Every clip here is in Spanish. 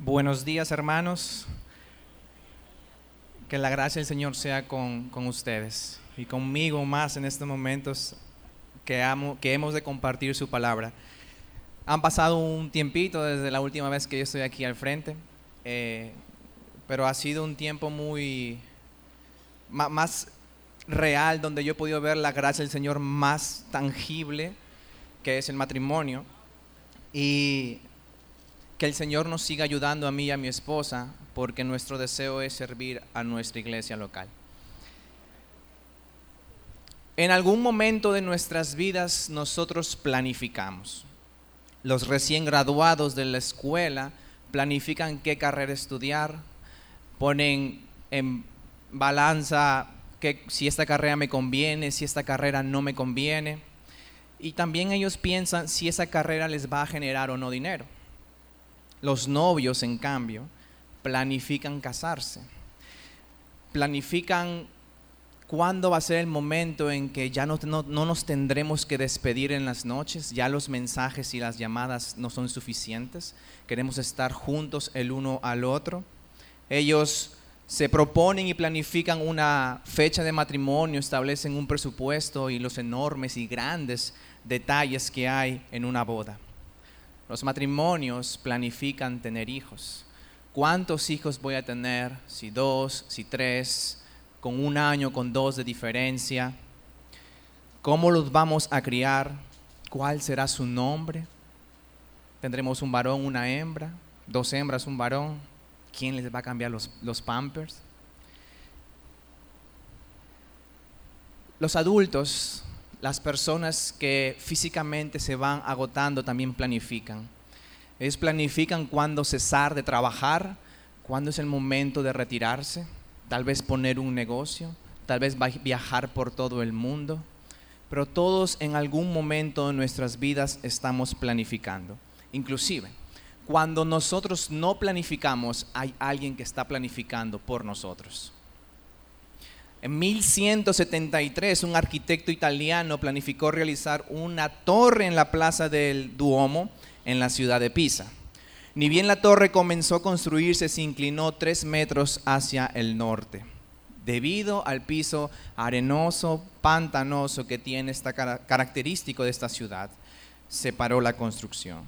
Buenos días hermanos. Que la gracia del Señor sea con, ustedes y conmigo más en estos momentos que hemos de compartir su palabra. Han pasado un tiempito desde la última vez que yo estoy aquí al frente, eh, pero ha sido un tiempo muy más real donde yo he podido ver la gracia del Señor más tangible, que es el matrimonio. Y que el Señor nos siga ayudando a mí y a mi esposa, porque nuestro deseo es servir a nuestra iglesia local. En algún momento de nuestras vidas nosotros planificamos. Los recién graduados de la escuela planifican qué carrera estudiar, ponen en balanza que si esta carrera me conviene, si esta carrera no me conviene. Y también ellos piensan si esa carrera les va a generar o no dinero. Los novios, en cambio, planifican casarse. Planifican cuándo va a ser el momento en que ya no, nos tendremos que despedir en las noches, ya los mensajes y las llamadas no son suficientes, queremos estar juntos el uno al otro. Ellos se proponen y planifican una fecha de matrimonio, establecen un presupuesto y los enormes y grandes detalles que hay en una boda. Los matrimonios planifican tener hijos. ¿Cuántos hijos voy a tener? Si dos, si tres, con un año, con dos de diferencia. ¿Cómo los vamos a criar? ¿Cuál será su nombre? ¿Tendremos un varón, una hembra? ¿Dos hembras, un varón? ¿Quién les va a cambiar los, los pampers? Los adultos las personas que físicamente se van agotando también planifican. Ellos planifican cuándo cesar de trabajar, cuándo es el momento de retirarse, tal vez poner un negocio, tal vez viajar por todo el mundo. Pero todos en algún momento de nuestras vidas estamos planificando. Inclusive, cuando nosotros no planificamos, hay alguien que está planificando por nosotros. En 1173 un arquitecto italiano planificó realizar una torre en la plaza del Duomo en la ciudad de Pisa. Ni bien la torre comenzó a construirse, se inclinó tres metros hacia el norte, debido al piso arenoso, pantanoso que tiene esta característico de esta ciudad. Se paró la construcción.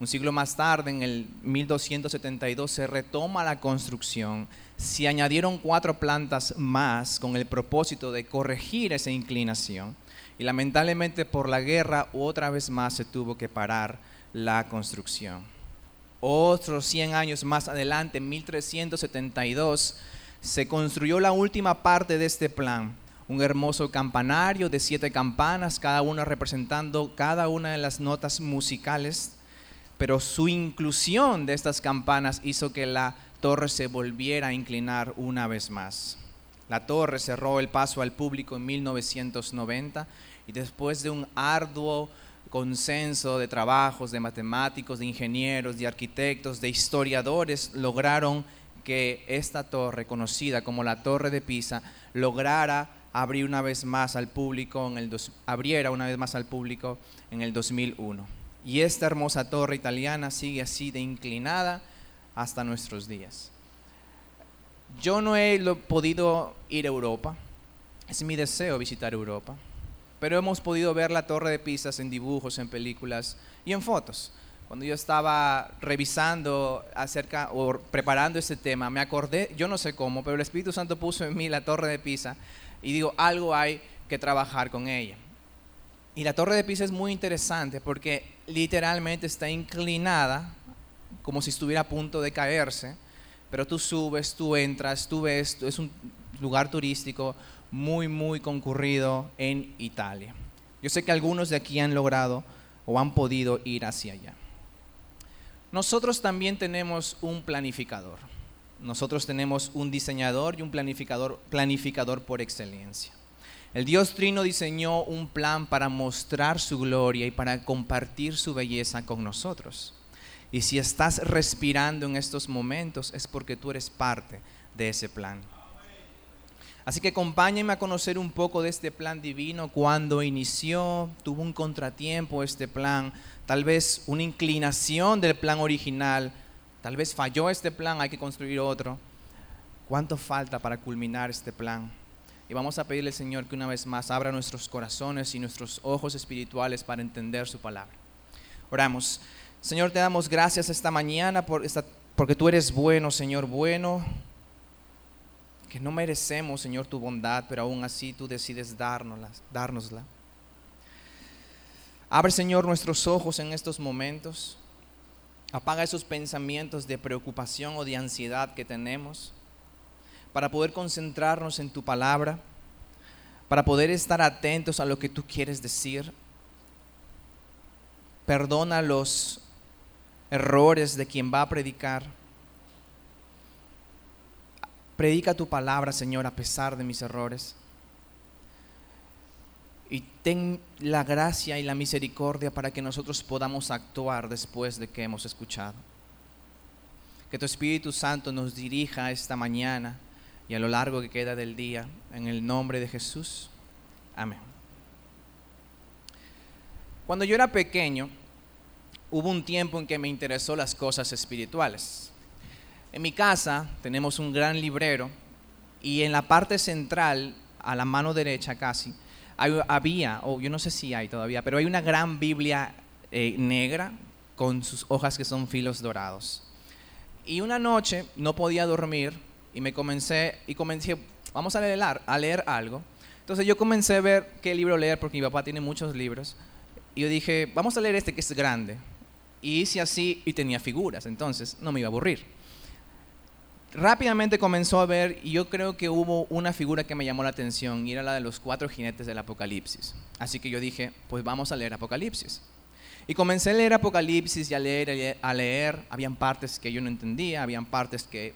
Un siglo más tarde, en el 1272, se retoma la construcción se añadieron cuatro plantas más con el propósito de corregir esa inclinación. Y lamentablemente por la guerra otra vez más se tuvo que parar la construcción. Otros 100 años más adelante, en 1372, se construyó la última parte de este plan. Un hermoso campanario de siete campanas, cada una representando cada una de las notas musicales. Pero su inclusión de estas campanas hizo que la torre se volviera a inclinar una vez más. La torre cerró el paso al público en 1990 y después de un arduo consenso de trabajos de matemáticos, de ingenieros, de arquitectos, de historiadores, lograron que esta torre, conocida como la Torre de Pisa, lograra abrir una vez más al público en el abriera una vez más al público en el 2001. Y esta hermosa torre italiana sigue así de inclinada hasta nuestros días. Yo no he podido ir a Europa, es mi deseo visitar Europa, pero hemos podido ver la Torre de Pisas en dibujos, en películas y en fotos. Cuando yo estaba revisando acerca o preparando este tema, me acordé, yo no sé cómo, pero el Espíritu Santo puso en mí la Torre de Pisa y digo, algo hay que trabajar con ella. Y la Torre de Pisa es muy interesante porque literalmente está inclinada como si estuviera a punto de caerse, pero tú subes, tú entras, tú ves, es un lugar turístico muy, muy concurrido en Italia. Yo sé que algunos de aquí han logrado o han podido ir hacia allá. Nosotros también tenemos un planificador. Nosotros tenemos un diseñador y un planificador, planificador por excelencia. El Dios Trino diseñó un plan para mostrar su gloria y para compartir su belleza con nosotros. Y si estás respirando en estos momentos es porque tú eres parte de ese plan. Así que acompáñenme a conocer un poco de este plan divino, cuando inició, tuvo un contratiempo este plan, tal vez una inclinación del plan original, Tal vez falló este plan, hay que construir otro. ¿Cuánto falta para culminar este plan? Y vamos a pedirle, Señor, que una vez más abra nuestros corazones y nuestros ojos espirituales para entender su palabra. Oramos. Señor, te damos gracias esta mañana por esta, porque tú eres bueno, Señor, bueno. Que no merecemos, Señor, tu bondad, pero aún así tú decides dárnosla. dárnosla. Abre, Señor, nuestros ojos en estos momentos. Apaga esos pensamientos de preocupación o de ansiedad que tenemos para poder concentrarnos en tu palabra, para poder estar atentos a lo que tú quieres decir. Perdona los errores de quien va a predicar. Predica tu palabra, Señor, a pesar de mis errores. Y ten la gracia y la misericordia para que nosotros podamos actuar después de que hemos escuchado. Que tu Espíritu Santo nos dirija esta mañana y a lo largo que queda del día. En el nombre de Jesús. Amén. Cuando yo era pequeño, hubo un tiempo en que me interesó las cosas espirituales. En mi casa tenemos un gran librero y en la parte central, a la mano derecha casi, había, o yo no sé si hay todavía, pero hay una gran Biblia eh, negra con sus hojas que son filos dorados. Y una noche no podía dormir y me comencé, y comencé, vamos a leer, a leer algo. Entonces yo comencé a ver qué libro leer, porque mi papá tiene muchos libros. Y yo dije, vamos a leer este que es grande. Y hice así y tenía figuras, entonces no me iba a aburrir. Rápidamente comenzó a ver y yo creo que hubo una figura que me llamó la atención y era la de los cuatro jinetes del Apocalipsis. Así que yo dije, pues vamos a leer Apocalipsis. Y comencé a leer Apocalipsis y a leer, a leer, habían partes que yo no entendía, habían partes que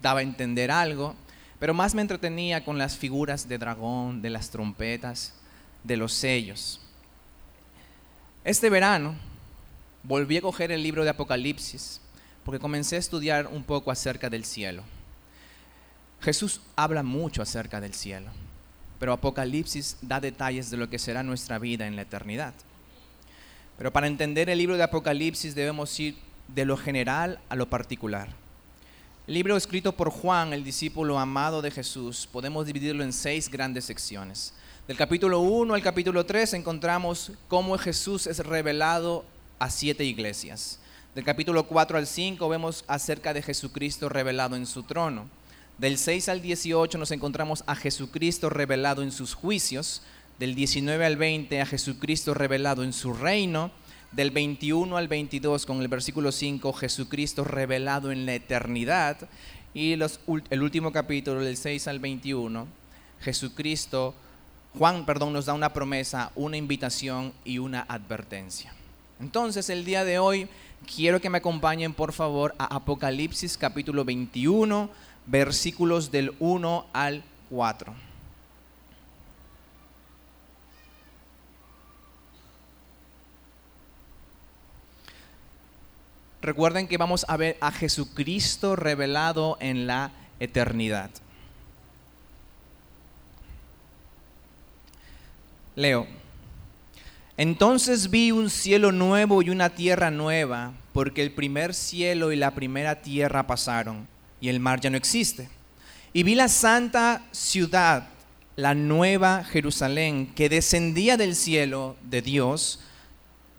daba a entender algo, pero más me entretenía con las figuras de dragón, de las trompetas, de los sellos. Este verano volví a coger el libro de Apocalipsis porque comencé a estudiar un poco acerca del cielo. Jesús habla mucho acerca del cielo, pero Apocalipsis da detalles de lo que será nuestra vida en la eternidad. Pero para entender el libro de Apocalipsis debemos ir de lo general a lo particular. El libro escrito por Juan, el discípulo amado de Jesús, podemos dividirlo en seis grandes secciones. Del capítulo 1 al capítulo 3 encontramos cómo Jesús es revelado a siete iglesias. Del capítulo 4 al 5 vemos acerca de Jesucristo revelado en su trono. Del 6 al 18 nos encontramos a Jesucristo revelado en sus juicios. Del 19 al 20 a Jesucristo revelado en su reino del 21 al 22 con el versículo 5, Jesucristo revelado en la eternidad. Y los, el último capítulo, del 6 al 21, Jesucristo, Juan, perdón, nos da una promesa, una invitación y una advertencia. Entonces, el día de hoy quiero que me acompañen, por favor, a Apocalipsis capítulo 21, versículos del 1 al 4. recuerden que vamos a ver a Jesucristo revelado en la eternidad. Leo. Entonces vi un cielo nuevo y una tierra nueva, porque el primer cielo y la primera tierra pasaron, y el mar ya no existe. Y vi la santa ciudad, la nueva Jerusalén, que descendía del cielo de Dios,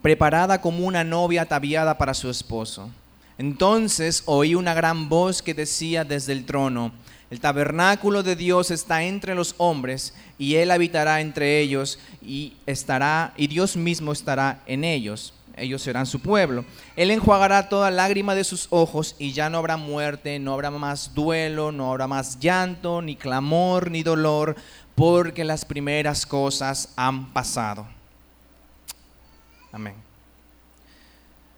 preparada como una novia ataviada para su esposo. Entonces oí una gran voz que decía desde el trono, el tabernáculo de Dios está entre los hombres y él habitará entre ellos y estará y Dios mismo estará en ellos. Ellos serán su pueblo. Él enjuagará toda lágrima de sus ojos y ya no habrá muerte, no habrá más duelo, no habrá más llanto, ni clamor, ni dolor, porque las primeras cosas han pasado. Amén.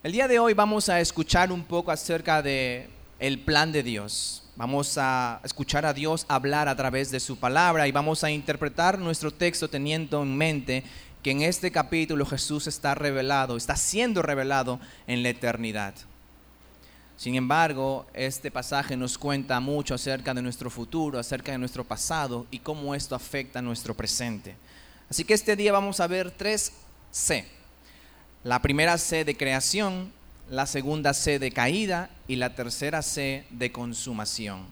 El día de hoy vamos a escuchar un poco acerca de el plan de Dios. Vamos a escuchar a Dios hablar a través de su palabra y vamos a interpretar nuestro texto teniendo en mente que en este capítulo Jesús está revelado, está siendo revelado en la eternidad. Sin embargo, este pasaje nos cuenta mucho acerca de nuestro futuro, acerca de nuestro pasado y cómo esto afecta a nuestro presente. Así que este día vamos a ver tres C la primera C de creación, la segunda C de caída y la tercera C de consumación.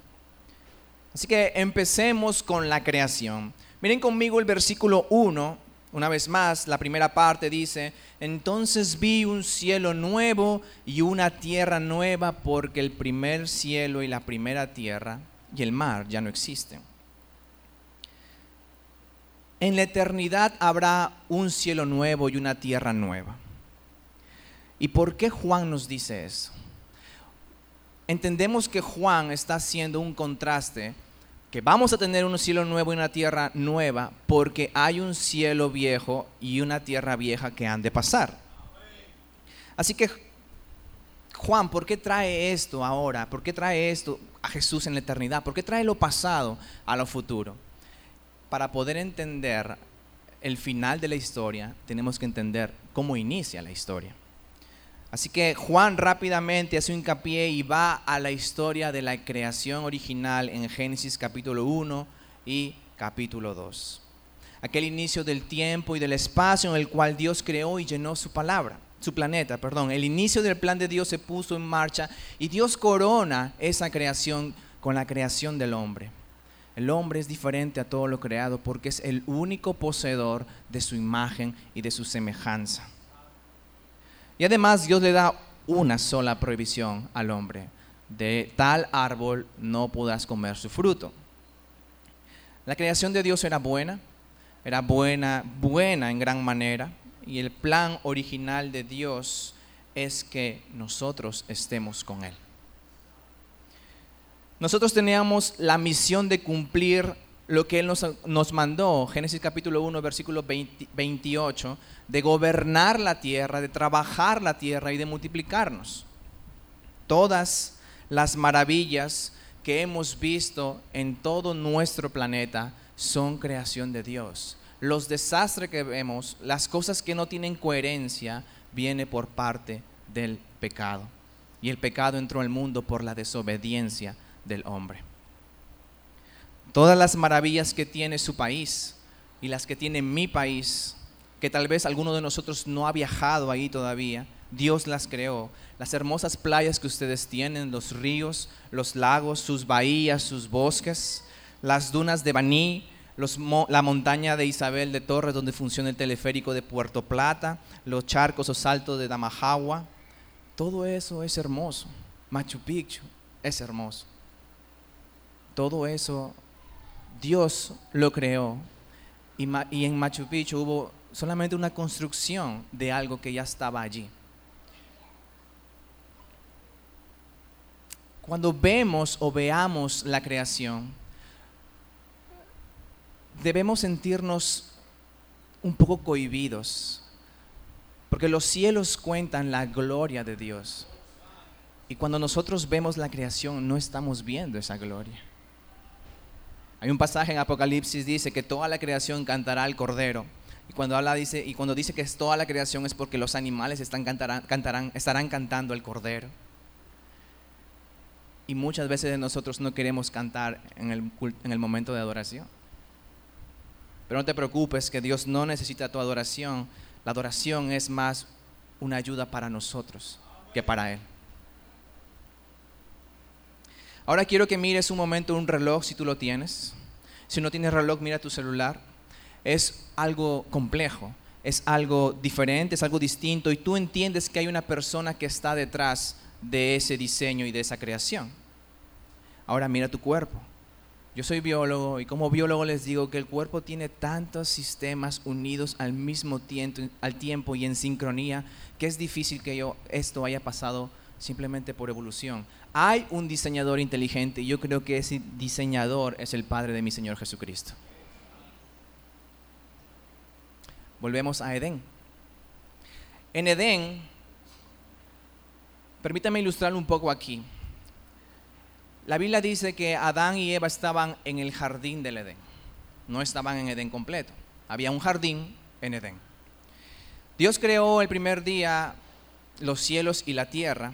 Así que empecemos con la creación. Miren conmigo el versículo 1, una vez más, la primera parte dice, entonces vi un cielo nuevo y una tierra nueva porque el primer cielo y la primera tierra y el mar ya no existen. En la eternidad habrá un cielo nuevo y una tierra nueva. ¿Y por qué Juan nos dice eso? Entendemos que Juan está haciendo un contraste, que vamos a tener un cielo nuevo y una tierra nueva, porque hay un cielo viejo y una tierra vieja que han de pasar. Así que, Juan, ¿por qué trae esto ahora? ¿Por qué trae esto a Jesús en la eternidad? ¿Por qué trae lo pasado a lo futuro? Para poder entender el final de la historia, tenemos que entender cómo inicia la historia. Así que Juan rápidamente hace un hincapié y va a la historia de la creación original en Génesis capítulo 1 y capítulo 2. Aquel inicio del tiempo y del espacio en el cual Dios creó y llenó su palabra, su planeta, perdón. El inicio del plan de Dios se puso en marcha y Dios corona esa creación con la creación del hombre. El hombre es diferente a todo lo creado porque es el único poseedor de su imagen y de su semejanza. Y además Dios le da una sola prohibición al hombre. De tal árbol no podrás comer su fruto. La creación de Dios era buena, era buena, buena en gran manera. Y el plan original de Dios es que nosotros estemos con Él. Nosotros teníamos la misión de cumplir lo que Él nos, mandó, Génesis capítulo 1, versículo 28, de gobernar la tierra, de trabajar la tierra y de multiplicarnos. Todas las maravillas que hemos visto en todo nuestro planeta son creación de Dios. Los desastres que vemos, las cosas que no tienen coherencia, viene por parte del pecado. Y el pecado entró al mundo por la desobediencia del hombre todas las maravillas que tiene su país y las que tiene mi país, que tal vez alguno de nosotros no ha viajado ahí todavía, Dios las creó. Las hermosas playas que ustedes tienen, los ríos, los lagos, sus bahías, sus bosques, las dunas de Baní, la montaña de Isabel de Torres donde funciona el teleférico de Puerto Plata, los charcos o saltos de Damajagua, todo eso es hermoso. Machu Picchu es hermoso. Todo eso Dios lo creó y, en Machu Picchu hubo solamente una construcción de algo que ya estaba allí. Cuando vemos o veamos la creación, debemos sentirnos un poco cohibidos, porque los cielos cuentan la gloria de Dios. Y cuando nosotros vemos la creación, no estamos viendo esa gloria. Hay un pasaje en Apocalipsis dice que toda la creación cantará al Cordero. Y cuando habla dice y cuando dice que es toda la creación es porque los animales están cantarán, estarán cantando al Cordero. Y muchas veces nosotros no queremos cantar en el, en el momento de adoración. Pero no te preocupes que Dios no necesita tu adoración. La adoración es más una ayuda para nosotros que para Él. Ahora quiero que mires un momento un reloj si tú lo tienes. Si no tienes reloj, mira tu celular. Es algo complejo, es algo diferente, es algo distinto y tú entiendes que hay una persona que está detrás de ese diseño y de esa creación. Ahora mira tu cuerpo. Yo soy biólogo y como biólogo les digo que el cuerpo tiene tantos sistemas unidos al mismo tiempo, al tiempo y en sincronía que es difícil que yo, esto haya pasado simplemente por evolución. Hay un diseñador inteligente y yo creo que ese diseñador es el Padre de mi Señor Jesucristo. Volvemos a Edén. En Edén, permítame ilustrarlo un poco aquí. La Biblia dice que Adán y Eva estaban en el jardín del Edén. No estaban en Edén completo. Había un jardín en Edén. Dios creó el primer día los cielos y la tierra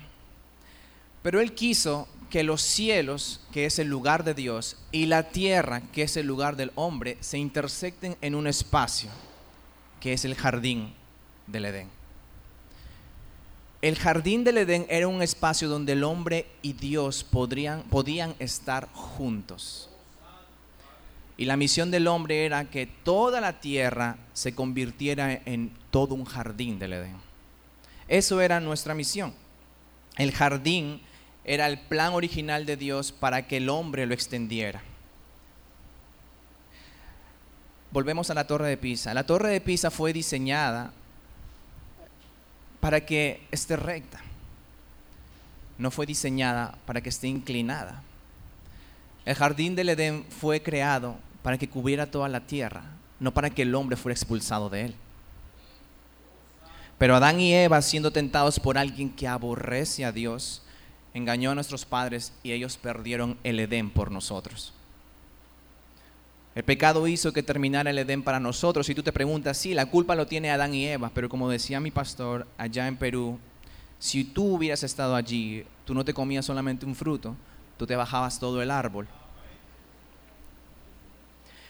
pero Él quiso que los cielos, que es el lugar de Dios, y la tierra, que es el lugar del hombre, se intersecten en un espacio, que es el jardín del Edén. El jardín del Edén era un espacio donde el hombre y Dios podrían, podían estar juntos. Y la misión del hombre era que toda la tierra se convirtiera en todo un jardín del Edén. Eso era nuestra misión. El jardín era el plan original de Dios para que el hombre lo extendiera. Volvemos a la torre de Pisa. La torre de Pisa fue diseñada para que esté recta. No fue diseñada para que esté inclinada. El jardín del Edén fue creado para que cubriera toda la tierra, no para que el hombre fuera expulsado de él. Pero Adán y Eva, siendo tentados por alguien que aborrece a Dios, engañó a nuestros padres y ellos perdieron el Edén por nosotros. El pecado hizo que terminara el Edén para nosotros. Y tú te preguntas, sí, la culpa lo tiene Adán y Eva, pero como decía mi pastor allá en Perú, si tú hubieras estado allí, tú no te comías solamente un fruto, tú te bajabas todo el árbol.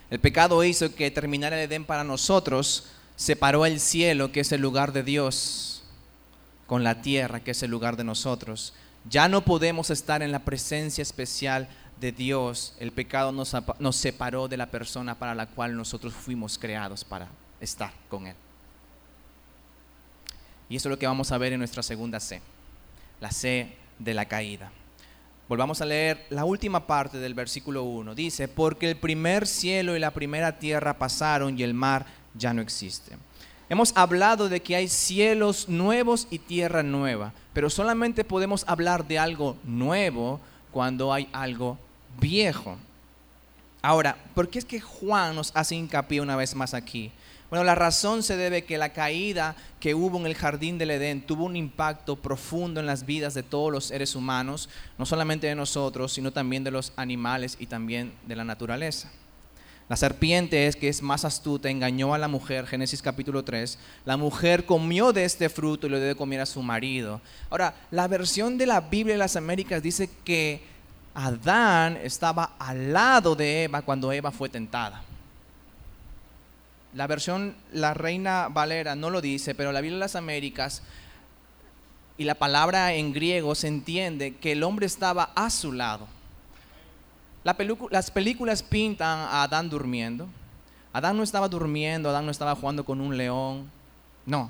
El pecado hizo que terminara el Edén para nosotros, separó el cielo, que es el lugar de Dios, con la tierra, que es el lugar de nosotros. Ya no podemos estar en la presencia especial de Dios, el pecado nos, separó de la persona para la cual nosotros fuimos creados para estar con Él. Y eso es lo que vamos a ver en nuestra segunda C, la C de la caída. Volvamos a leer la última parte del versículo 1. Dice, porque el primer cielo y la primera tierra pasaron y el mar ya no existe. Hemos hablado de que hay cielos nuevos y tierra nueva, pero solamente podemos hablar de algo nuevo cuando hay algo viejo. Ahora, ¿por qué es que Juan nos hace hincapié una vez más aquí? Bueno, la razón se debe que la caída que hubo en el jardín del Edén tuvo un impacto profundo en las vidas de todos los seres humanos, no solamente de nosotros, sino también de los animales y también de la naturaleza. La serpiente es que es más astuta, engañó a la mujer, Génesis capítulo 3. La mujer comió de este fruto y lo debe comer a su marido. Ahora, la versión de la Biblia de las Américas dice que Adán estaba al lado de Eva cuando Eva fue tentada. La versión, la Reina Valera no lo dice, pero la Biblia de las Américas y la palabra en griego se entiende que el hombre estaba a su lado. Las películas pintan a Adán durmiendo. Adán no estaba durmiendo, Adán no estaba jugando con un león. No,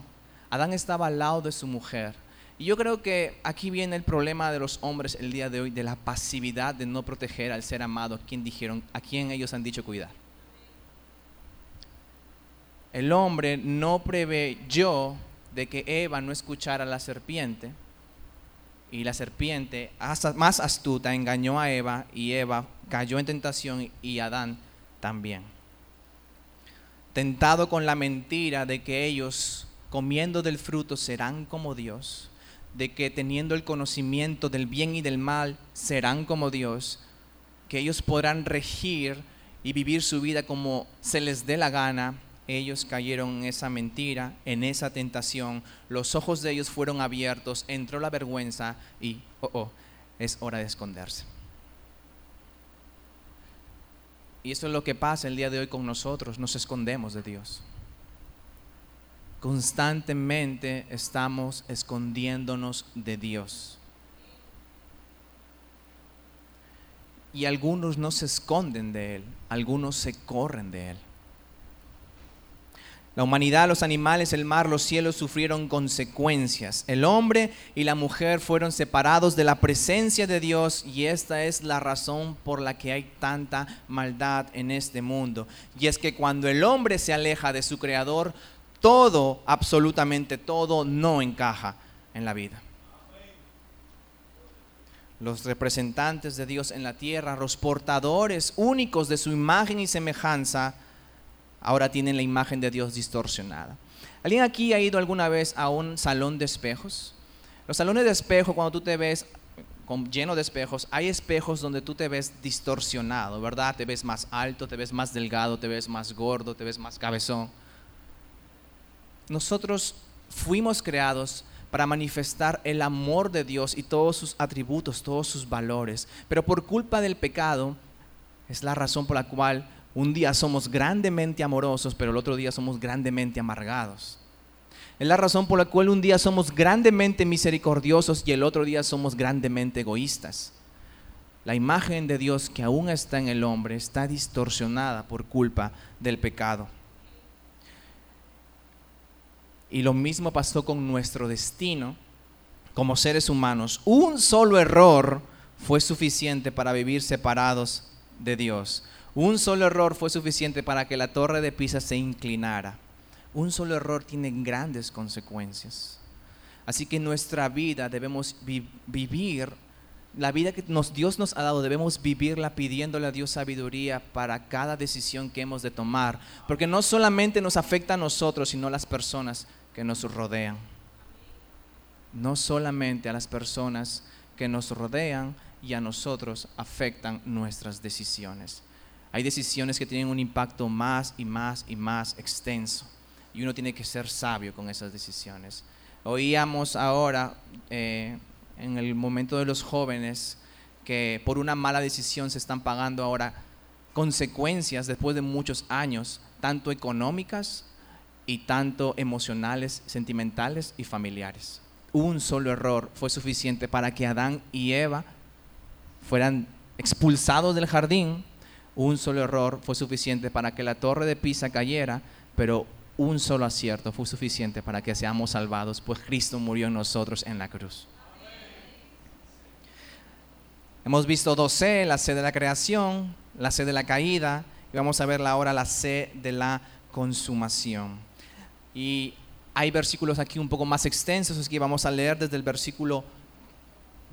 Adán estaba al lado de su mujer. Y yo creo que aquí viene el problema de los hombres el día de hoy, de la pasividad de no proteger al ser amado, a quien dijeron, a quien ellos han dicho cuidar. El hombre no preveyó de que Eva no escuchara a la serpiente y la serpiente, más astuta, engañó a Eva y Eva cayó en tentación y Adán también. Tentado con la mentira de que ellos comiendo del fruto serán como Dios de que teniendo el conocimiento del bien y del mal serán como Dios, que ellos podrán regir y vivir su vida como se les dé la gana, ellos cayeron en esa mentira, en esa tentación, los ojos de ellos fueron abiertos, entró la vergüenza y, oh, oh, es hora de esconderse. Y eso es lo que pasa el día de hoy con nosotros, nos escondemos de Dios constantemente estamos escondiéndonos de Dios. Y algunos no se esconden de Él, algunos se corren de Él. La humanidad, los animales, el mar, los cielos sufrieron consecuencias. El hombre y la mujer fueron separados de la presencia de Dios y esta es la razón por la que hay tanta maldad en este mundo. Y es que cuando el hombre se aleja de su creador, todo, absolutamente todo, no encaja en la vida. Los representantes de Dios en la tierra, los portadores únicos de su imagen y semejanza, ahora tienen la imagen de Dios distorsionada. ¿Alguien aquí ha ido alguna vez a un salón de espejos? Los salones de espejos, cuando tú te ves lleno de espejos, hay espejos donde tú te ves distorsionado, ¿verdad? Te ves más alto, te ves más delgado, te ves más gordo, te ves más cabezón nosotros fuimos creados para manifestar el amor de Dios y todos sus atributos, todos sus valores. Pero por culpa del pecado es la razón por la cual un día somos grandemente amorosos, pero el otro día somos grandemente amargados. Es la razón por la cual un día somos grandemente misericordiosos y el otro día somos grandemente egoístas. La imagen de Dios que aún está en el hombre está distorsionada por culpa del pecado. Y lo mismo pasó con nuestro destino como seres humanos. Un solo error fue suficiente para vivir separados de Dios. Un solo error fue suficiente para que la torre de Pisa se inclinara. Un solo error tiene grandes consecuencias. Así que nuestra vida debemos vivir, la vida que Dios nos ha dado, debemos vivirla pidiéndole a Dios sabiduría para cada decisión que hemos de tomar. Porque no solamente nos afecta a nosotros, sino a las personas que nos rodean. No solamente a las personas que nos rodean y a nosotros afectan nuestras decisiones. Hay decisiones que tienen un impacto más y más y más extenso y uno tiene que ser sabio con esas decisiones. Oíamos ahora eh, en el momento de los jóvenes que por una mala decisión se están pagando ahora consecuencias después de muchos años, tanto económicas y tanto emocionales, sentimentales y familiares. Un solo error fue suficiente para que Adán y Eva fueran expulsados del jardín. Un solo error fue suficiente para que la torre de Pisa cayera, pero un solo acierto fue suficiente para que seamos salvados, pues Cristo murió en nosotros en la cruz. Hemos visto 2C, la C de la creación, la C de la caída, y vamos a ver ahora la C de la consumación. Y hay versículos aquí un poco más extensos, así que vamos a leer desde el versículo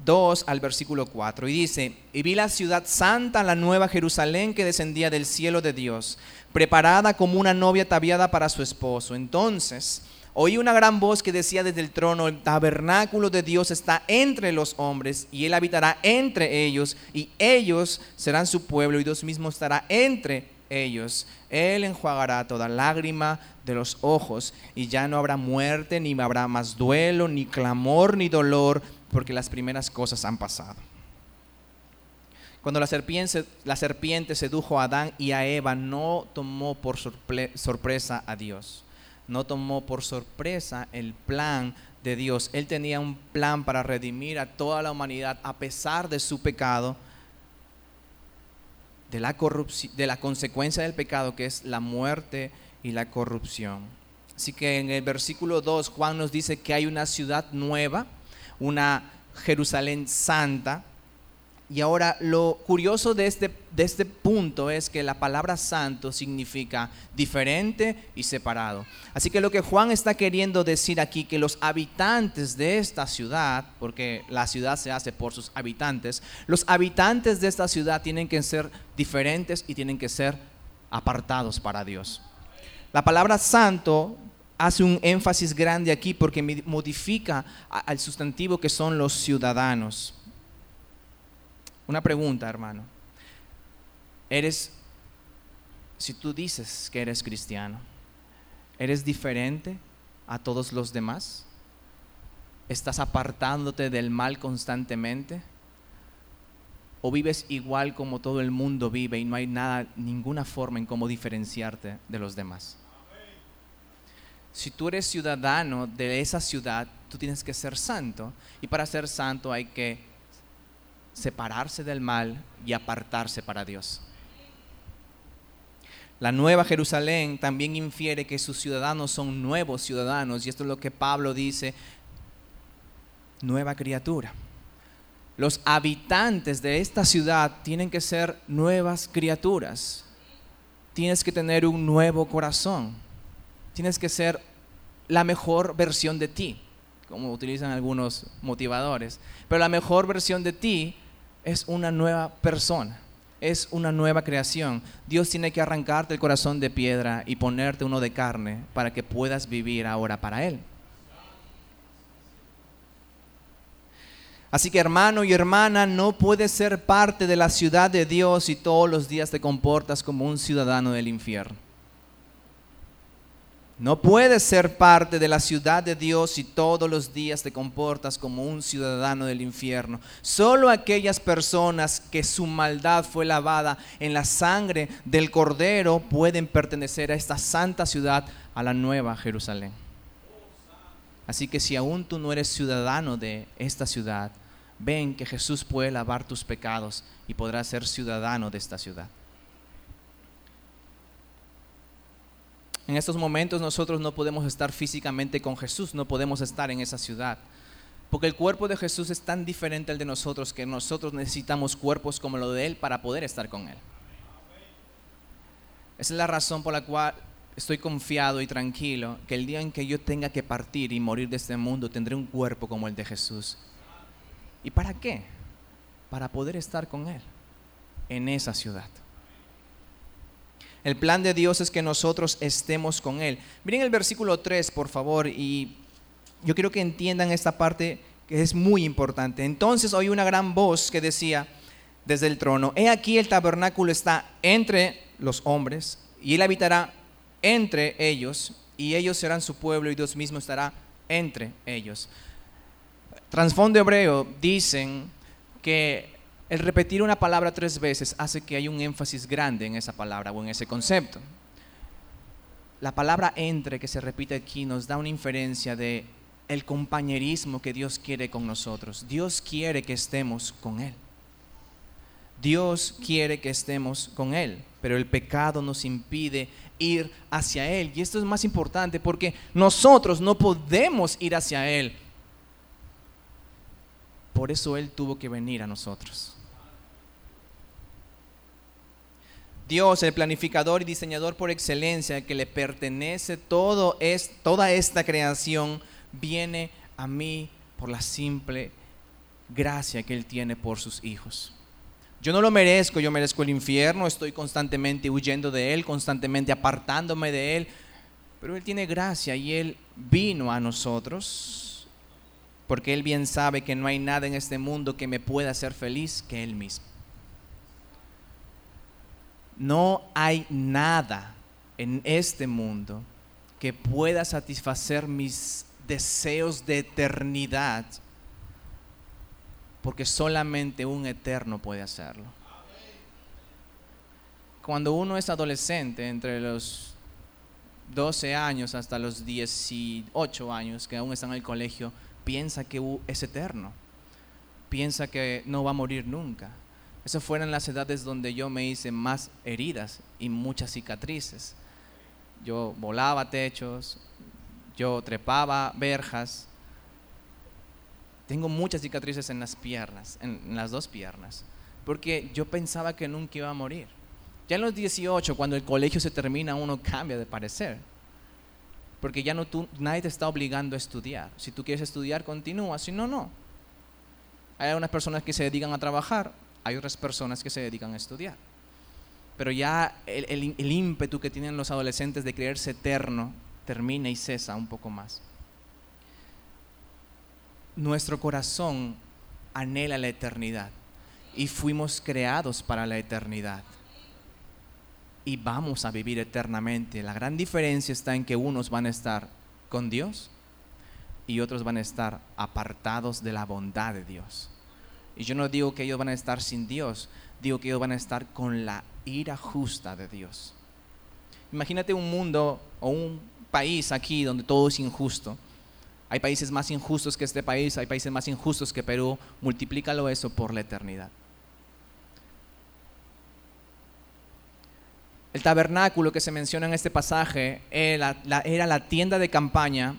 2 al versículo 4. Y dice, y vi la ciudad santa, la nueva Jerusalén que descendía del cielo de Dios, preparada como una novia ataviada para su esposo. Entonces oí una gran voz que decía desde el trono, el tabernáculo de Dios está entre los hombres, y él habitará entre ellos, y ellos serán su pueblo, y Dios mismo estará entre ellos. Él enjuagará toda lágrima de los ojos y ya no habrá muerte, ni habrá más duelo, ni clamor, ni dolor, porque las primeras cosas han pasado. Cuando la serpiente, la serpiente sedujo a Adán y a Eva, no tomó por sorpresa a Dios. No tomó por sorpresa el plan de Dios. Él tenía un plan para redimir a toda la humanidad a pesar de su pecado de la, de la consecuencia del pecado que es la muerte y la corrupción. Así que en el versículo 2 Juan nos dice que hay una ciudad nueva, una Jerusalén santa, y ahora lo curioso de este, de este punto es que la palabra santo significa diferente y separado. Así que lo que Juan está queriendo decir aquí, que los habitantes de esta ciudad, porque la ciudad se hace por sus habitantes, los habitantes de esta ciudad tienen que ser diferentes y tienen que ser apartados para Dios. La palabra santo hace un énfasis grande aquí porque modifica al sustantivo que son los ciudadanos. Una pregunta, hermano. ¿Eres, si tú dices que eres cristiano, ¿eres diferente a todos los demás? ¿Estás apartándote del mal constantemente? ¿O vives igual como todo el mundo vive y no hay nada, ninguna forma en cómo diferenciarte de los demás? Si tú eres ciudadano de esa ciudad, tú tienes que ser santo. Y para ser santo hay que separarse del mal y apartarse para Dios. La nueva Jerusalén también infiere que sus ciudadanos son nuevos ciudadanos y esto es lo que Pablo dice, nueva criatura. Los habitantes de esta ciudad tienen que ser nuevas criaturas. Tienes que tener un nuevo corazón. Tienes que ser la mejor versión de ti, como utilizan algunos motivadores. Pero la mejor versión de ti es una nueva persona, es una nueva creación. Dios tiene que arrancarte el corazón de piedra y ponerte uno de carne para que puedas vivir ahora para Él. Así que hermano y hermana, no puedes ser parte de la ciudad de Dios si todos los días te comportas como un ciudadano del infierno. No puedes ser parte de la ciudad de Dios si todos los días te comportas como un ciudadano del infierno. Solo aquellas personas que su maldad fue lavada en la sangre del Cordero pueden pertenecer a esta santa ciudad, a la nueva Jerusalén. Así que si aún tú no eres ciudadano de esta ciudad, ven que Jesús puede lavar tus pecados y podrás ser ciudadano de esta ciudad. En estos momentos nosotros no podemos estar físicamente con Jesús, no podemos estar en esa ciudad. Porque el cuerpo de Jesús es tan diferente al de nosotros que nosotros necesitamos cuerpos como lo de Él para poder estar con Él. Esa es la razón por la cual estoy confiado y tranquilo que el día en que yo tenga que partir y morir de este mundo tendré un cuerpo como el de Jesús. ¿Y para qué? Para poder estar con Él en esa ciudad. El plan de Dios es que nosotros estemos con Él. Miren el versículo 3, por favor, y yo quiero que entiendan esta parte que es muy importante. Entonces oí una gran voz que decía desde el trono, he aquí el tabernáculo está entre los hombres, y Él habitará entre ellos, y ellos serán su pueblo, y Dios mismo estará entre ellos. Transfondo hebreo dicen que el repetir una palabra tres veces hace que haya un énfasis grande en esa palabra o en ese concepto. La palabra entre que se repite aquí nos da una inferencia de el compañerismo que Dios quiere con nosotros. Dios quiere que estemos con Él. Dios quiere que estemos con Él, pero el pecado nos impide ir hacia Él. Y esto es más importante porque nosotros no podemos ir hacia Él. Por eso Él tuvo que venir a nosotros. Dios, el planificador y diseñador por excelencia, que le pertenece todo es, toda esta creación, viene a mí por la simple gracia que Él tiene por sus hijos. Yo no lo merezco, yo merezco el infierno, estoy constantemente huyendo de Él, constantemente apartándome de Él, pero Él tiene gracia y Él vino a nosotros, porque Él bien sabe que no hay nada en este mundo que me pueda hacer feliz que Él mismo. No hay nada en este mundo que pueda satisfacer mis deseos de eternidad, porque solamente un eterno puede hacerlo. Cuando uno es adolescente, entre los 12 años hasta los 18 años, que aún están en el colegio, piensa que es eterno, piensa que no va a morir nunca esas fueron las edades donde yo me hice más heridas y muchas cicatrices. Yo volaba techos, yo trepaba verjas. Tengo muchas cicatrices en las piernas, en, las dos piernas, porque yo pensaba que nunca iba a morir. Ya en los 18, cuando el colegio se termina, uno cambia de parecer. Porque ya no tú, nadie te está obligando a estudiar. Si tú quieres estudiar, continúa. Si no, no. Hay algunas personas que se dedican a trabajar, hay otras personas que se dedican a estudiar. Pero ya el, ímpetu que tienen los adolescentes de creerse eterno termina y cesa un poco más. Nuestro corazón anhela la eternidad y fuimos creados para la eternidad y vamos a vivir eternamente. La gran diferencia está en que unos van a estar con Dios y otros van a estar apartados de la bondad de Dios. Y yo no digo que ellos van a estar sin Dios, digo que ellos van a estar con la ira justa de Dios. Imagínate un mundo o un país aquí donde todo es injusto. Hay países más injustos que este país, hay países más injustos que Perú. Multiplícalo eso por la eternidad. El tabernáculo que se menciona en este pasaje era la, era la tienda de campaña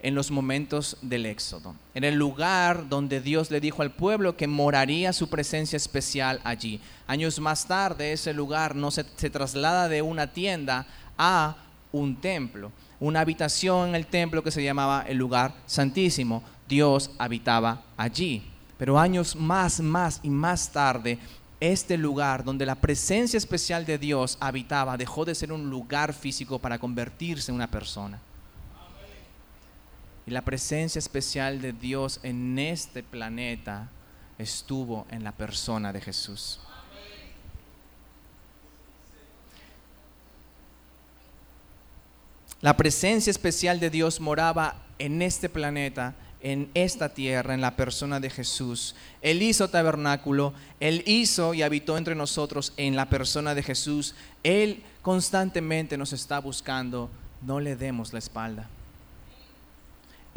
en los momentos del Éxodo, en el lugar donde Dios le dijo al pueblo que moraría su presencia especial allí. Años más tarde ese lugar no se, traslada de una tienda a un templo, una habitación en el templo que se llamaba el lugar santísimo. Dios habitaba allí. Pero años más, más y más tarde, este lugar donde la presencia especial de Dios habitaba dejó de ser un lugar físico para convertirse en una persona y la presencia especial de Dios en este planeta estuvo en la persona de Jesús. La presencia especial de Dios moraba en este planeta, en esta tierra, en la persona de Jesús. Él hizo tabernáculo, Él hizo y habitó entre nosotros en la persona de Jesús. Él constantemente nos está buscando. No le demos la espalda.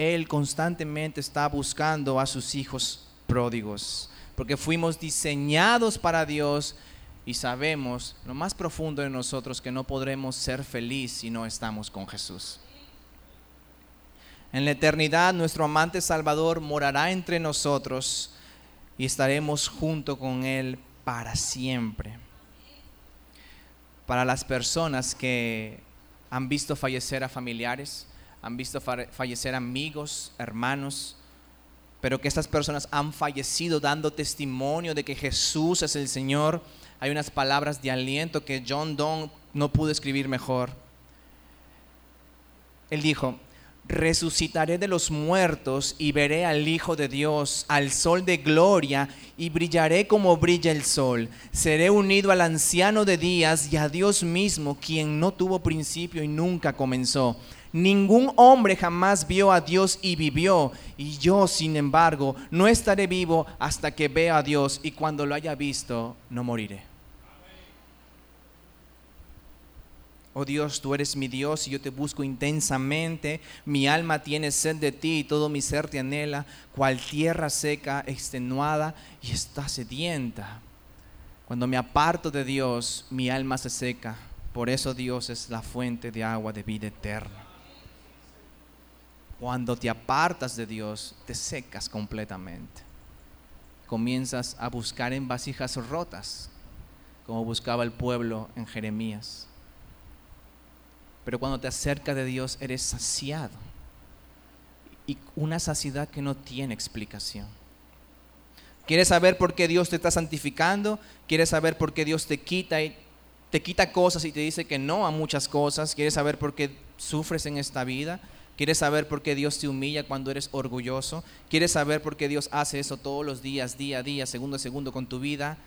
Él constantemente está buscando a sus hijos pródigos, porque fuimos diseñados para Dios y sabemos lo más profundo de nosotros que no podremos ser felices si no estamos con Jesús. En la eternidad nuestro amante Salvador morará entre nosotros y estaremos junto con Él para siempre. Para las personas que han visto fallecer a familiares, han visto fallecer amigos, hermanos, pero que estas personas han fallecido dando testimonio de que Jesús es el Señor. Hay unas palabras de aliento que John Donne no pudo escribir mejor. Él dijo, resucitaré de los muertos y veré al Hijo de Dios, al sol de gloria, y brillaré como brilla el sol. Seré unido al anciano de días y a Dios mismo, quien no tuvo principio y nunca comenzó. Ningún hombre jamás vio a Dios y vivió, y yo, sin embargo, no estaré vivo hasta que vea a Dios, y cuando lo haya visto, no moriré. Oh Dios, tú eres mi Dios y yo te busco intensamente. Mi alma tiene sed de ti y todo mi ser te anhela, cual tierra seca, extenuada y está sedienta. Cuando me aparto de Dios, mi alma se seca. Por eso Dios es la fuente de agua de vida eterna. Cuando te apartas de Dios, te secas completamente. Comienzas a buscar en vasijas rotas, como buscaba el pueblo en Jeremías pero cuando te acercas de Dios eres saciado. Y una saciedad que no tiene explicación. ¿Quieres saber por qué Dios te está santificando? ¿Quieres saber por qué Dios te quita y te quita cosas y te dice que no a muchas cosas? ¿Quieres saber por qué sufres en esta vida? ¿Quieres saber por qué Dios te humilla cuando eres orgulloso? ¿Quieres saber por qué Dios hace eso todos los días, día a día, segundo a segundo con tu vida?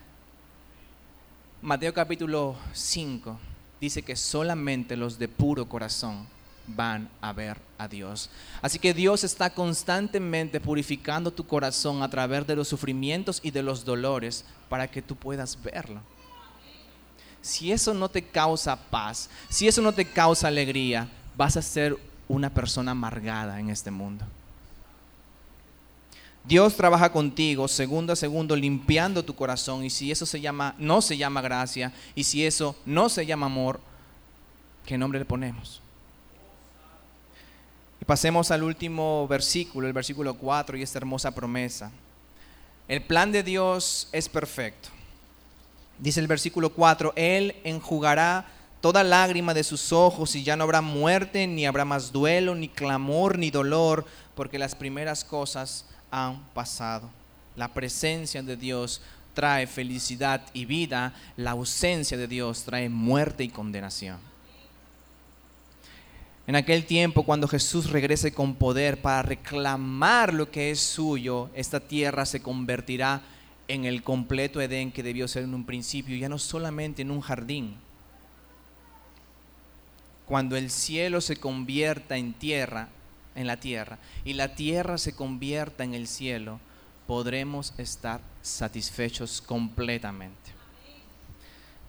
Mateo capítulo 5 dice que solamente los de puro corazón van a ver a Dios. Así que Dios está constantemente purificando tu corazón a través de los sufrimientos y de los dolores para que tú puedas verlo. Si eso no te causa paz, si eso no te causa alegría, vas a ser una persona amargada en este mundo. Dios trabaja contigo segundo a segundo limpiando tu corazón y si eso se llama no se llama gracia y si eso no se llama amor, ¿qué nombre le ponemos? Y pasemos al último versículo, el versículo 4 y esta hermosa promesa. El plan de Dios es perfecto. Dice el versículo 4, Él enjugará toda lágrima de sus ojos y ya no habrá muerte, ni habrá más duelo, ni clamor, ni dolor, porque las primeras cosas han pasado. La presencia de Dios trae felicidad y vida, la ausencia de Dios trae muerte y condenación. En aquel tiempo, cuando Jesús regrese con poder para reclamar lo que es suyo, esta tierra se convertirá en el completo Edén que debió ser en un principio, ya no solamente en un jardín. Cuando el cielo se convierta en tierra, en la tierra y la tierra se convierta en el cielo, podremos estar satisfechos completamente.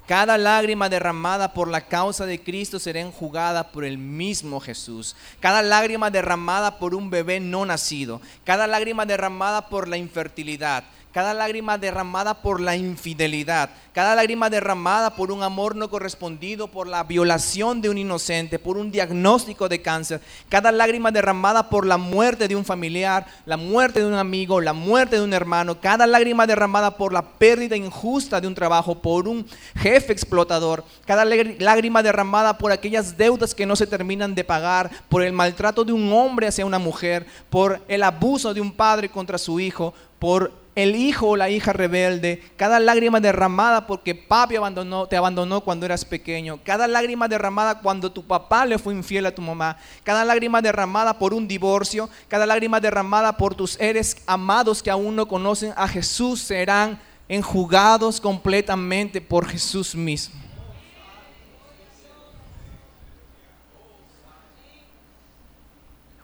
Cada lágrima derramada por la causa de Cristo será enjugada por el mismo Jesús. Cada lágrima derramada por un bebé no nacido. Cada lágrima derramada por la infertilidad cada lágrima derramada por la infidelidad, cada lágrima derramada por un amor no correspondido, por la violación de un inocente, por un diagnóstico de cáncer, cada lágrima derramada por la muerte de un familiar, la muerte de un amigo, la muerte de un hermano, cada lágrima derramada por la pérdida injusta de un trabajo, por un jefe explotador, cada lágrima derramada por aquellas deudas que no se terminan de pagar, por el maltrato de un hombre hacia una mujer, por el abuso de un padre contra su hijo, por el hijo o la hija rebelde, cada lágrima derramada porque papi abandonó, te abandonó cuando eras pequeño, cada lágrima derramada cuando tu papá le fue infiel a tu mamá, cada lágrima derramada por un divorcio, cada lágrima derramada por tus seres amados que aún no conocen a Jesús serán enjugados completamente por Jesús mismo.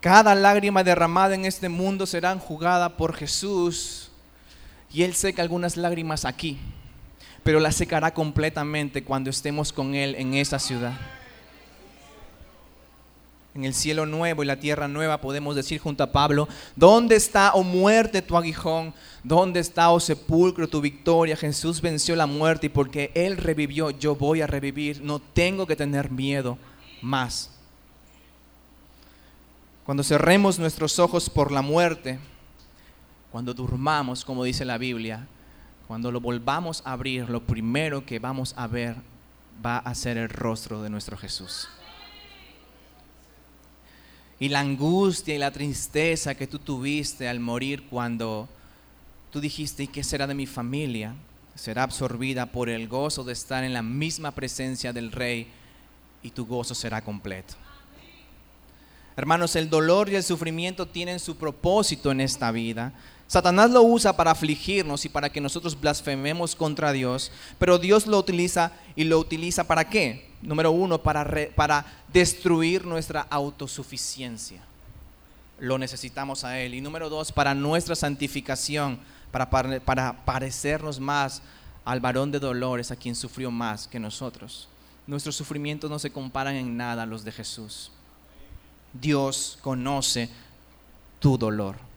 Cada lágrima derramada en este mundo será enjugada por Jesús y Él seca algunas lágrimas aquí, pero las secará completamente cuando estemos con Él en esa ciudad. en el cielo nuevo y la tierra nueva, podemos decir junto a Pablo, ¿dónde está, oh muerte, tu aguijón? ¿Dónde está, oh sepulcro, tu victoria? Jesús venció la muerte y porque Él revivió, yo voy a revivir. No tengo que tener miedo más. Cuando cerremos nuestros ojos por la muerte, cuando durmamos, como dice la Biblia, cuando lo volvamos a abrir, lo primero que vamos a ver va a ser el rostro de nuestro Jesús y la angustia y la tristeza que tú tuviste al morir cuando tú dijiste, ¿y qué será de mi familia? Será absorbida por el gozo de estar en la misma presencia del Rey y tu gozo será completo. Hermanos, el dolor y el sufrimiento tienen su propósito en esta vida. Satanás lo usa para afligirnos y para que nosotros blasfememos contra Dios, pero Dios lo utiliza y lo utiliza para qué? Número uno, para, para destruir nuestra autosuficiencia. Lo necesitamos a Él. Y número dos, para nuestra santificación, para, para parecernos más al varón de dolores, a quien sufrió más que nosotros. Nuestros sufrimientos no se comparan en nada a los de Jesús. Dios conoce tu dolor.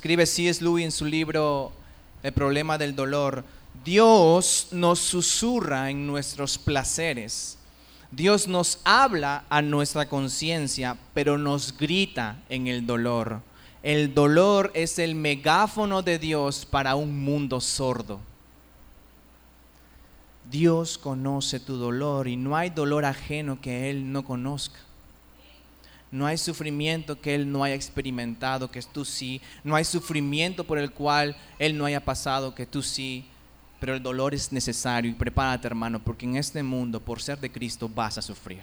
Escribe C.S. Lewis en su libro El problema del dolor Dios nos susurra en nuestros placeres. Dios nos habla a nuestra conciencia, pero nos grita en el dolor. El dolor es el megáfono de Dios para un mundo sordo. Dios conoce tu dolor y no hay dolor ajeno que Él no conozca. No hay sufrimiento que Él no haya experimentado, que tú sí. No hay sufrimiento por el cual Él no haya pasado, que tú sí pero el dolor es necesario y prepárate hermano, porque en este mundo, por ser de Cristo, vas a sufrir.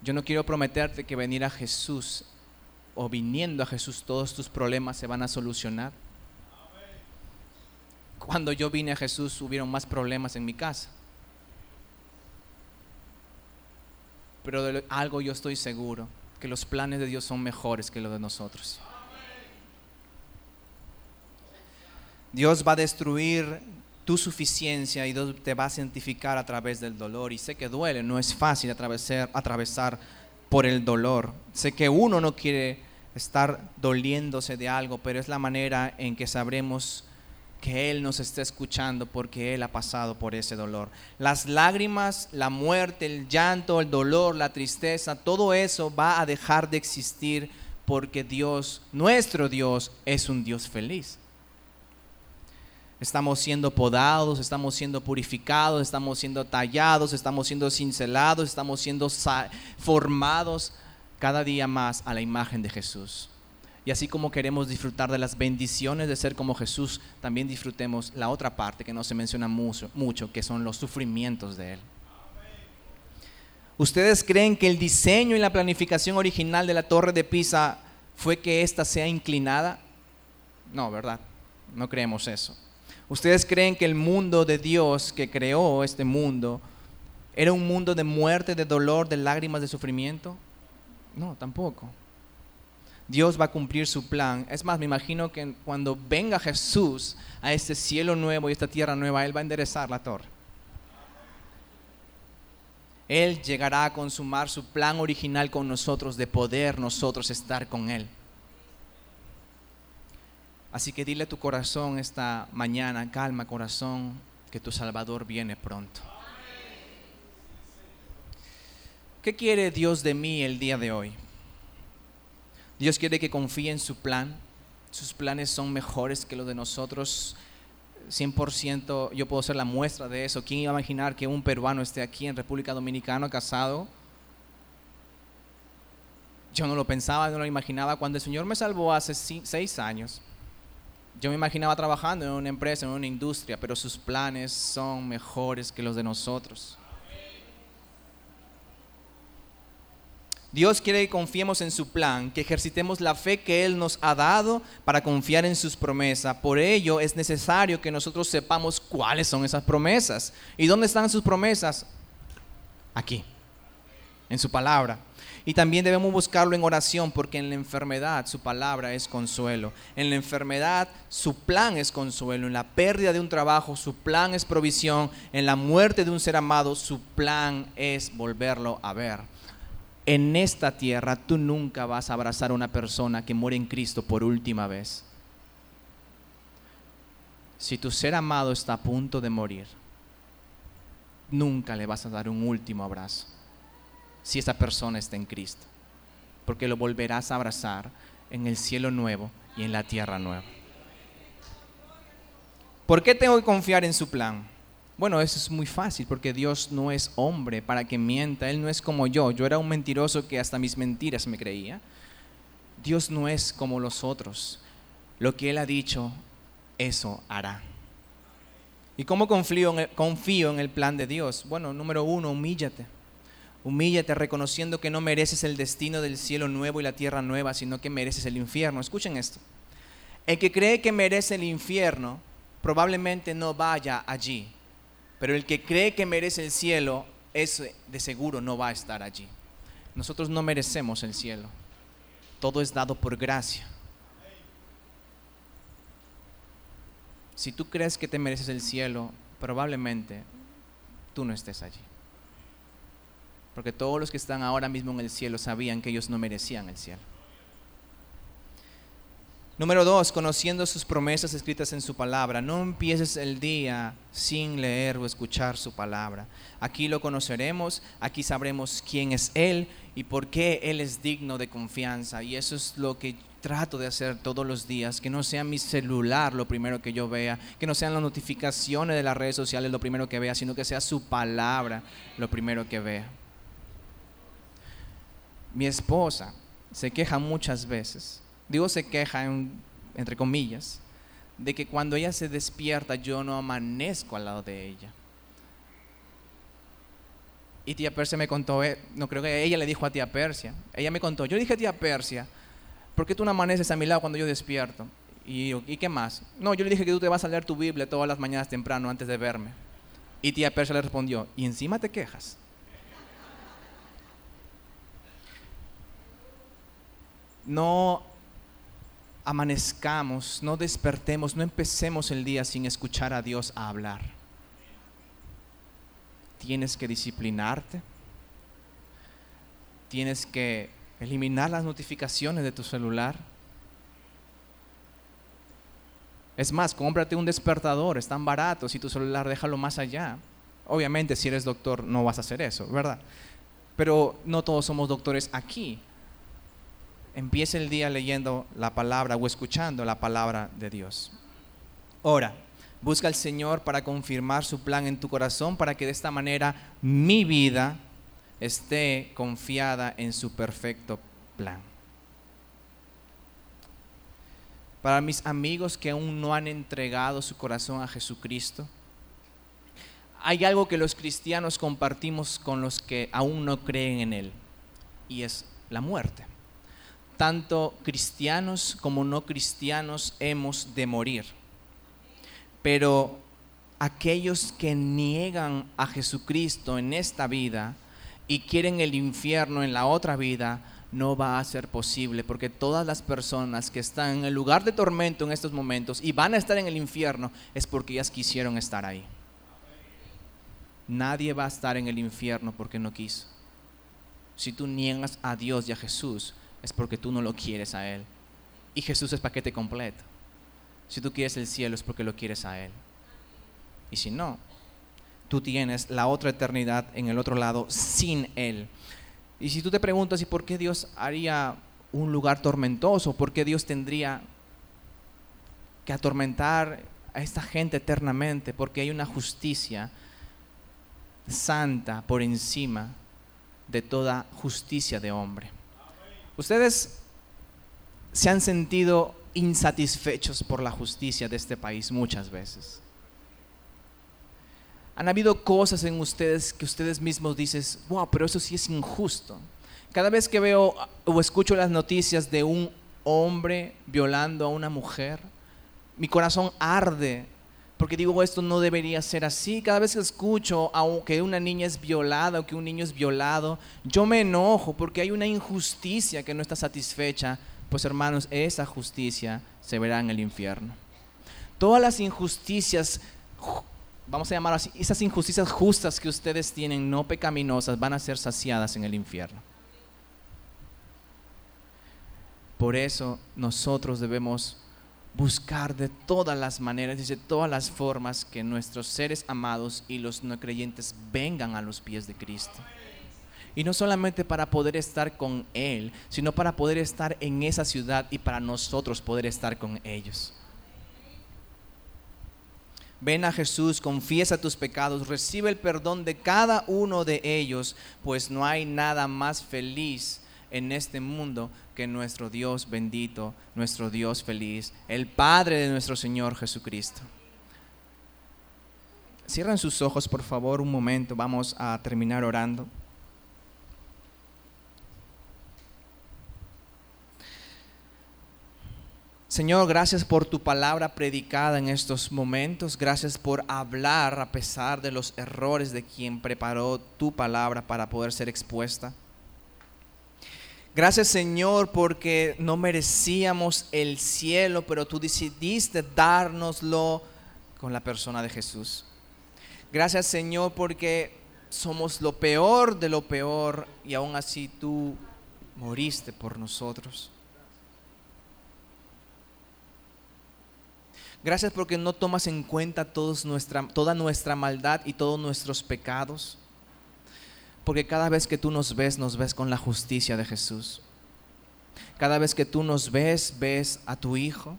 Yo no quiero prometerte que venir a Jesús o viniendo a Jesús todos tus problemas se van a solucionar. Cuando yo vine a Jesús hubieron más problemas en mi casa. Pero de algo yo estoy seguro, que los planes de Dios son mejores que los de nosotros. Dios va a destruir tu suficiencia y Dios te va a santificar a través del dolor. Y sé que duele, no es fácil atravesar, atravesar por el dolor. Sé que uno no quiere estar doliéndose de algo, pero es la manera en que sabremos que Él nos está escuchando porque Él ha pasado por ese dolor. Las lágrimas, la muerte, el llanto, el dolor, la tristeza, todo eso va a dejar de existir porque Dios, nuestro Dios, es un Dios feliz estamos siendo podados, estamos siendo purificados, estamos siendo tallados, estamos siendo cincelados, estamos siendo formados cada día más a la imagen de Jesús. Y así como queremos disfrutar de las bendiciones de ser como Jesús, también disfrutemos la otra parte que no se menciona mucho, mucho que son los sufrimientos de Él. ¿Ustedes creen que el diseño y la planificación original de la torre de Pisa fue que ésta sea inclinada? No, ¿verdad? No creemos eso. ¿Ustedes creen que el mundo de Dios que creó este mundo era un mundo de muerte, de dolor, de lágrimas, de sufrimiento? No, tampoco. Dios va a cumplir su plan. Es más, me imagino que cuando venga Jesús a este cielo nuevo y esta tierra nueva, Él va a enderezar la torre. Él llegará a consumar su plan original con nosotros de poder nosotros estar con Él. Así que dile a tu corazón esta mañana, calma corazón, que tu Salvador viene pronto. ¿Qué quiere Dios de mí el día de hoy? Dios quiere que confíe en su plan. Sus planes son mejores que los de nosotros. 100% yo puedo ser la muestra de eso. ¿Quién iba a imaginar que un peruano esté aquí en República Dominicana casado? Yo no lo pensaba, no lo imaginaba. Cuando el Señor me salvó hace seis años, yo me imaginaba trabajando en una empresa, en una industria, pero sus planes son mejores que los de nosotros. Dios quiere que confiemos en su plan, que ejercitemos la fe que Él nos ha dado para confiar en sus promesas. Por ello es necesario que nosotros sepamos cuáles son esas promesas. ¿Y dónde están sus promesas? Aquí, en su palabra. Y también debemos buscarlo en oración porque en la enfermedad su palabra es consuelo. En la enfermedad su plan es consuelo. En la pérdida de un trabajo su plan es provisión. En la muerte de un ser amado su plan es volverlo a ver. En esta tierra tú nunca vas a abrazar a una persona que muere en Cristo por última vez. Si tu ser amado está a punto de morir, nunca le vas a dar un último abrazo si esa persona está en Cristo, porque lo volverás a abrazar en el cielo nuevo y en la tierra nueva. ¿Por qué tengo que confiar en su plan? Bueno, eso es muy fácil porque Dios no es hombre para que mienta, Él no es como yo, yo era un mentiroso que hasta mis mentiras me creía. Dios no es como los otros, lo que Él ha dicho, eso hará. ¿Y cómo confío en, el, plan de Dios? Bueno, número uno, humíllate. Humíllate reconociendo que no mereces el destino del cielo nuevo y la tierra nueva, sino que mereces el infierno. Escuchen esto. El que cree que merece el infierno probablemente no vaya allí, pero el que cree que merece el cielo, ese de seguro no va a estar allí. Nosotros no merecemos el cielo. Todo es dado por gracia. Si tú crees que te mereces el cielo, probablemente tú no estés allí. Porque todos los que están ahora mismo en el cielo sabían que ellos no merecían el cielo. Número dos, conociendo sus promesas escritas en su palabra. No empieces el día sin leer o escuchar su palabra. Aquí lo conoceremos, aquí sabremos quién es Él y por qué Él es digno de confianza. Y eso es lo que trato de hacer todos los días, que no sea mi celular lo primero que yo vea, que no sean las notificaciones de las redes sociales lo primero que vea, sino que sea su palabra lo primero que vea. Mi esposa se queja muchas veces, digo se queja entre comillas, de que cuando ella se despierta yo no amanezco al lado de ella. Y tía Persia me contó, eh, no creo que ella le dijo a tía Persia, ella me contó, yo dije a tía Persia, ¿por qué tú no amaneces a mi lado cuando yo despierto? Y, ¿y qué más? No, yo le dije que tú te vas a leer tu Biblia todas las mañanas temprano antes de verme. Y tía Persia le respondió, ¿y encima te quejas? No amanezcamos, no despertemos, no empecemos el día sin escuchar a Dios hablar. Tienes que disciplinarte. Tienes que eliminar las notificaciones de tu celular. Es más, cómprate un despertador, están baratos y tu celular déjalo más allá. Obviamente, si eres doctor, no vas a hacer eso, ¿verdad? Pero no todos somos doctores aquí. Empieza el día leyendo la palabra o escuchando la palabra de Dios. Ora, busca al Señor para confirmar su plan en tu corazón, para que de esta manera mi vida esté confiada en su perfecto plan. Para mis amigos que aún no han entregado su corazón a Jesucristo, hay algo que los cristianos compartimos con los que aún no creen en Él, y es la muerte. Tanto cristianos como no cristianos hemos de morir. Pero aquellos que niegan a Jesucristo en esta vida, y quieren el infierno en la otra vida, no va a ser posible, porque todas las personas que están en el lugar de tormento en estos momentos y van a estar en el infierno es porque ellas quisieron estar ahí. Nadie va a estar en el infierno porque no quiso. Si tú niegas a Dios y a Jesús, es porque tú no lo quieres a Él. Y Jesús es paquete completo. Si tú quieres el cielo es porque lo quieres a Él. Y si no, tú tienes la otra eternidad en el otro lado sin Él. Y si tú te preguntas, ¿y por qué Dios haría un lugar tormentoso? ¿Por qué Dios tendría que atormentar a esta gente eternamente? Porque hay una justicia santa por encima de toda justicia de hombre. Ustedes se han sentido insatisfechos por la justicia de este país muchas veces. Han habido cosas en ustedes que ustedes mismos dices, wow, pero eso sí es injusto. Cada vez que veo o escucho las noticias de un hombre violando a una mujer, mi corazón arde porque digo, esto no debería ser así. Cada vez que escucho que una niña es violada o que un niño es violado, yo me enojo porque hay una injusticia que no está satisfecha. Pues hermanos, esa justicia se verá en el infierno. Todas las injusticias, vamos a llamar así, esas injusticias justas que ustedes tienen, no pecaminosas, van a ser saciadas en el infierno. Por eso nosotros debemos buscar de todas las maneras y de todas las formas que nuestros seres amados y los no creyentes vengan a los pies de Cristo. Y no solamente para poder estar con Él, sino para poder estar en esa ciudad y para nosotros poder estar con ellos. Ven a Jesús, confiesa tus pecados, recibe el perdón de cada uno de ellos, pues no hay nada más feliz en este mundo que nuestro Dios bendito, nuestro Dios feliz, el Padre de nuestro Señor Jesucristo. Cierran sus ojos, por favor, un momento. Vamos a terminar orando. Señor, gracias por tu palabra predicada en estos momentos. Gracias por hablar a pesar de los errores de quien preparó tu palabra para poder ser expuesta. Gracias Señor porque no merecíamos el cielo, pero tú decidiste dárnoslo con la persona de Jesús. Gracias Señor porque somos lo peor de lo peor y aún así tú moriste por nosotros. Gracias porque no tomas en cuenta toda nuestra maldad y todos nuestros pecados. Porque cada vez que tú nos ves, nos ves con la justicia de Jesús. Cada vez que tú nos ves, ves a tu Hijo.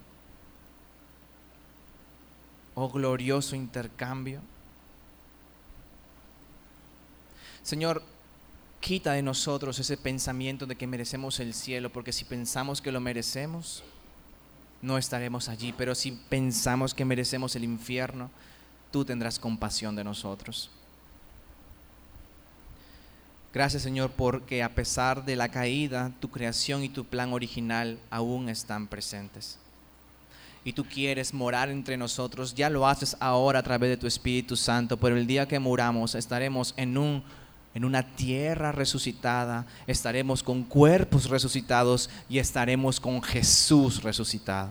Oh glorioso intercambio. Señor, quita de nosotros ese pensamiento de que merecemos el cielo, porque si pensamos que lo merecemos, no estaremos allí, pero si pensamos que merecemos el infierno, tú tendrás compasión de nosotros. Gracias Señor porque a pesar de la caída, tu creación y tu plan original aún están presentes. Y tú quieres morar entre nosotros, ya lo haces ahora a través de tu Espíritu Santo, pero el día que muramos estaremos en, un, en una tierra resucitada, estaremos con cuerpos resucitados y estaremos con Jesús resucitado.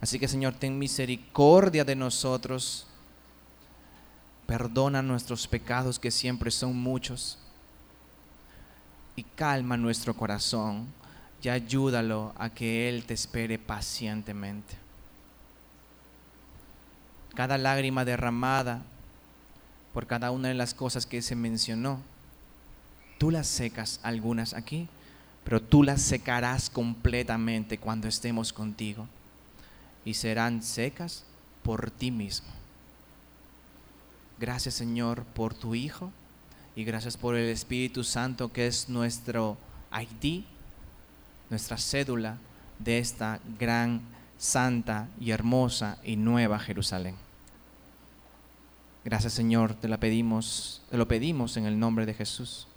Así que Señor, ten misericordia de nosotros, perdona nuestros pecados que siempre son muchos y calma nuestro corazón y ayúdalo a que Él te espere pacientemente. Cada lágrima derramada por cada una de las cosas que se mencionó, tú las secas algunas aquí, pero tú las secarás completamente cuando estemos contigo y serán secas por ti mismo. Gracias Señor por tu Hijo y gracias por el Espíritu Santo que es nuestro ID, nuestra cédula de esta gran, santa y hermosa y nueva Jerusalén. Gracias Señor, te la pedimos, te lo pedimos en el nombre de Jesús.